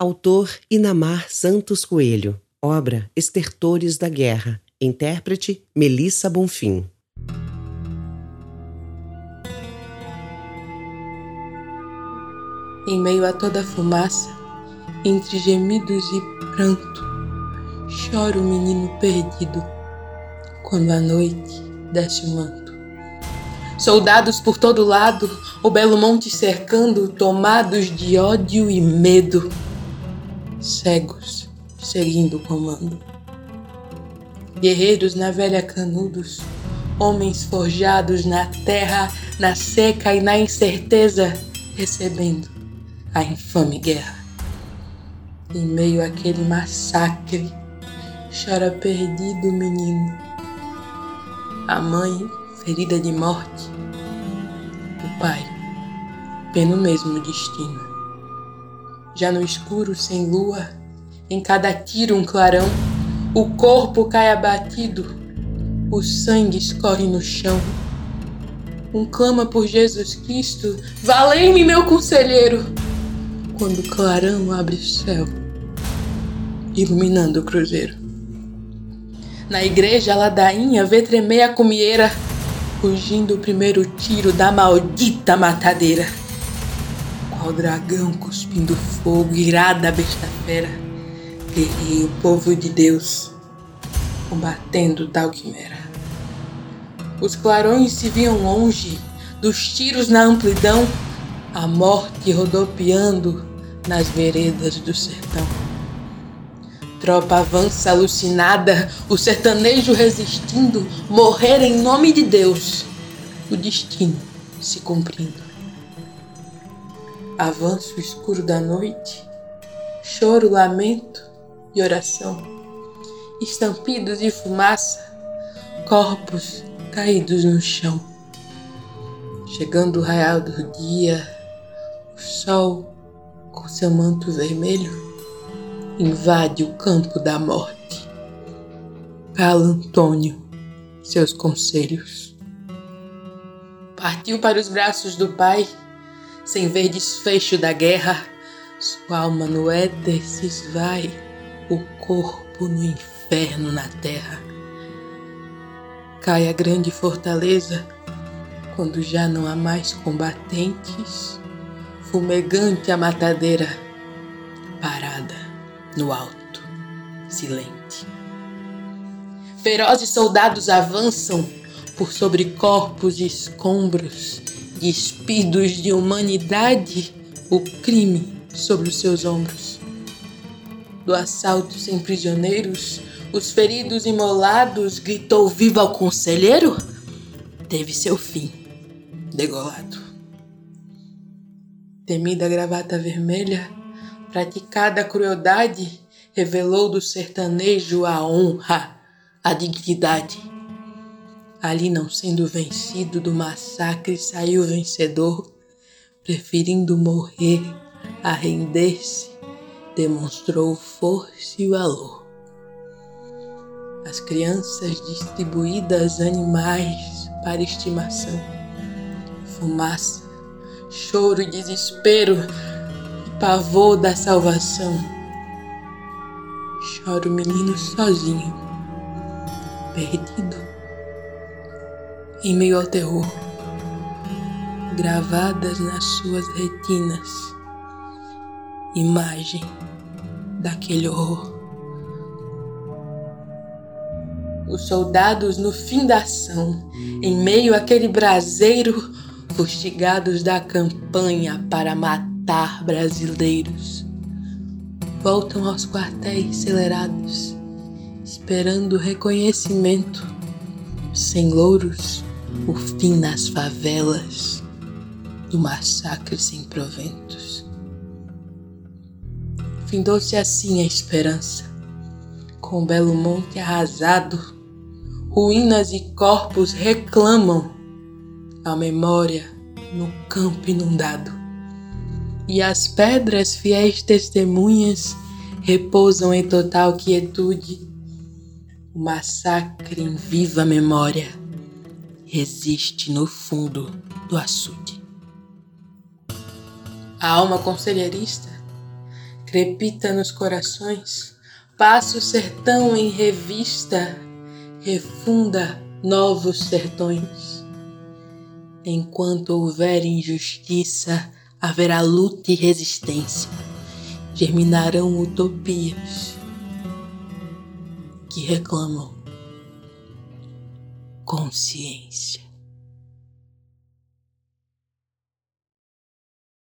Autor Inamar Santos Coelho. Obra Estertores da Guerra. Intérprete Melissa Bonfim. Em meio a toda a fumaça, entre gemidos e pranto, chora o menino perdido quando a noite desce o manto. Soldados por todo lado, o belo monte cercando, tomados de ódio e medo, cegos seguindo o comando. Guerreiros na velha canudos, homens forjados na terra, na seca e na incerteza, recebendo a infame guerra. Em meio àquele massacre, chora perdido o menino. A mãe ferida de morte, o pai, pelo mesmo destino. Já no escuro sem lua, em cada tiro um clarão, o corpo cai abatido, o sangue escorre no chão. Um clama por Jesus Cristo, valei-me, meu conselheiro, quando o clarão abre o céu, iluminando o cruzeiro. Na igreja, a ladainha vê tremer a comieira fugindo o primeiro tiro da maldita matadeira. Qual dragão cuspindo fogo, irada besta fera, guerrei o povo de Deus, combatendo tal quimera. Os clarões se viam longe, dos tiros na amplidão, a morte rodopiando nas veredas do sertão. Tropa avança alucinada, o sertanejo resistindo, morrer em nome de Deus, o destino se cumprindo. Avanço escuro da noite, choro, lamento e oração, estampidos de fumaça, corpos caídos no chão. Chegando o raial do dia, o sol com seu manto vermelho invade o campo da morte. Cala Antônio seus conselhos. Partiu para os braços do pai, sem ver desfecho da guerra. Sua alma no éter se esvai, o corpo no inferno na terra. Cai a grande fortaleza, quando já não há mais combatentes, fumegante a matadeira, parada no alto, silente. Ferozes soldados avançam por sobre corpos e escombros, despidos de humanidade, o crime sobre os seus ombros. Do assalto sem prisioneiros, os feridos imolados, gritou viva o conselheiro, teve seu fim, degolado. Temida gravata vermelha, praticada a crueldade, revelou do sertanejo a honra, a dignidade. Ali, não sendo vencido do massacre, saiu vencedor, preferindo morrer a render-se, demonstrou força e valor. As crianças distribuídas animais para estimação, fumaça, choro e desespero pavor da salvação. Chora o menino sozinho, perdido, em meio ao terror, gravadas nas suas retinas, imagem daquele horror. Os soldados no fim da ação, em meio àquele braseiro, fustigados da campanha para matar brasileiros. Voltam aos quartéis acelerados, esperando reconhecimento. Sem louros, o fim nas favelas do massacre sem proventos. Findou-se assim a esperança, com o belo monte arrasado, ruínas e corpos reclamam a memória no campo inundado e as pedras fiéis testemunhas repousam em total quietude. O massacre em viva memória resiste no fundo do açude. A alma conselheirista crepita nos corações, passa o sertão em revista, refunda novos sertões. Enquanto houver injustiça, haverá luta e resistência. Germinarão utopias que reclamam consciência.